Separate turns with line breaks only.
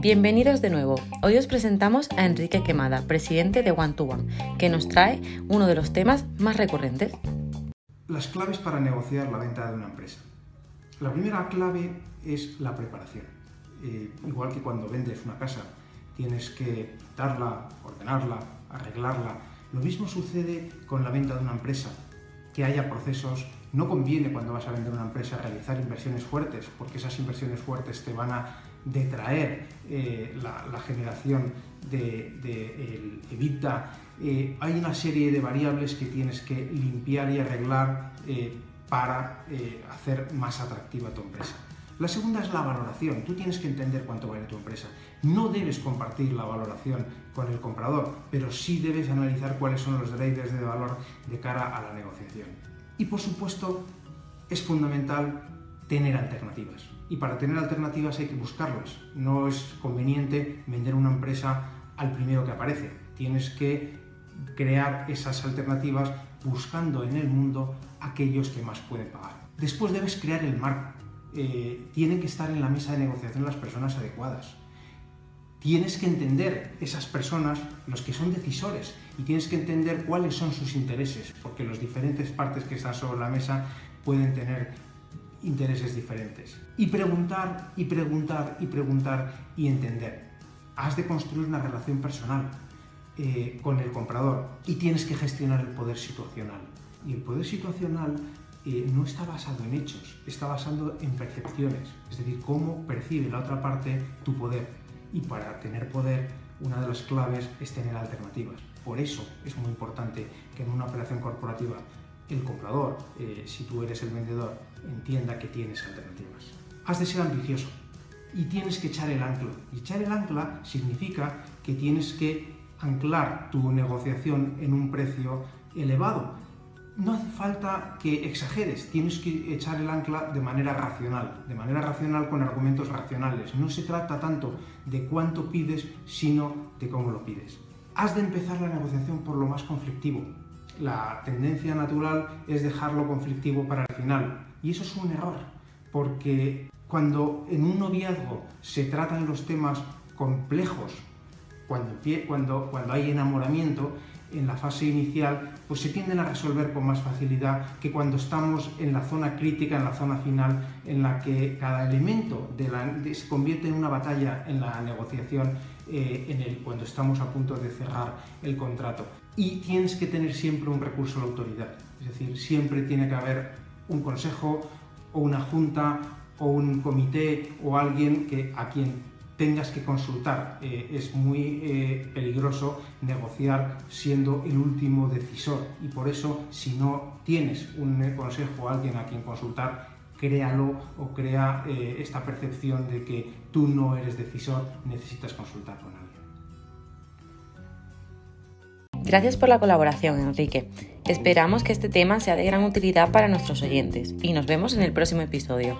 Bienvenidos de nuevo. Hoy os presentamos a Enrique Quemada, presidente de One to One, que nos trae uno de los temas más recurrentes.
Las claves para negociar la venta de una empresa. La primera clave es la preparación. Eh, igual que cuando vendes una casa, tienes que darla, ordenarla, arreglarla. Lo mismo sucede con la venta de una empresa, que haya procesos. No conviene cuando vas a vender una empresa realizar inversiones fuertes, porque esas inversiones fuertes te van a detraer eh, la, generación de, de. Eh, hay una serie de variables que tienes que limpiar y arreglar eh, para hacer más atractiva tu empresa. La segunda es la valoración. Tú tienes que entender cuánto vale tu empresa. No debes compartir la valoración con el comprador, pero sí debes analizar cuáles son los drivers de valor de cara a la negociación. Y por supuesto, es fundamental tener alternativas. Y para tener alternativas hay que buscarlas. No es conveniente vender una empresa al primero que aparece. Tienes que crear esas alternativas buscando en el mundo aquellos que más pueden pagar. Después debes crear el marco. Eh, tienen que estar en la mesa de negociación las personas adecuadas. Tienes que entender esas personas, los que son decisores, y tienes que entender cuáles son sus intereses, porque las diferentes partes que están sobre la mesa pueden tener intereses diferentes. Y preguntar, y preguntar, y preguntar, y entender. Has de construir una relación personal eh, con el comprador y tienes que gestionar el poder situacional. Y el poder situacional eh, no está basado en hechos, está basado en percepciones, es decir, cómo percibe la otra parte tu poder. Y para tener poder, una de las claves es tener alternativas. Por eso es muy importante que en una operación corporativa el comprador, eh, si tú eres el vendedor, entienda que tienes alternativas. Has de ser ambicioso y tienes que echar el ancla. Y echar el ancla significa que tienes que anclar tu negociación en un precio elevado. No hace falta que exageres, tienes que echar el ancla de manera racional, de manera racional con argumentos racionales. No se trata tanto de cuánto pides, sino de cómo lo pides. Has de empezar la negociación por lo más conflictivo, la tendencia natural es dejarlo conflictivo para el final. Y eso es un error, porque cuando en un noviazgo se tratan los temas complejos, cuando, cuando, cuando hay enamoramiento, en la fase inicial, pues se tienden a resolver con más facilidad que cuando estamos en la zona crítica, en la zona final, en la que cada elemento se convierte en una batalla en la negociación eh, cuando estamos a punto de cerrar el contrato. Y tienes que tener siempre un recurso a la autoridad, es decir, siempre tiene que haber un consejo o una junta o un comité o alguien que, a quien tengas que consultar. Eh, es muy eh, peligroso negociar siendo el último decisor y por eso si no tienes un consejo o alguien a quien consultar, créalo o crea eh, esta percepción de que tú no eres decisor, necesitas consultar con alguien.
Gracias por la colaboración, Enrique. Esperamos que este tema sea de gran utilidad para nuestros oyentes y nos vemos en el próximo episodio.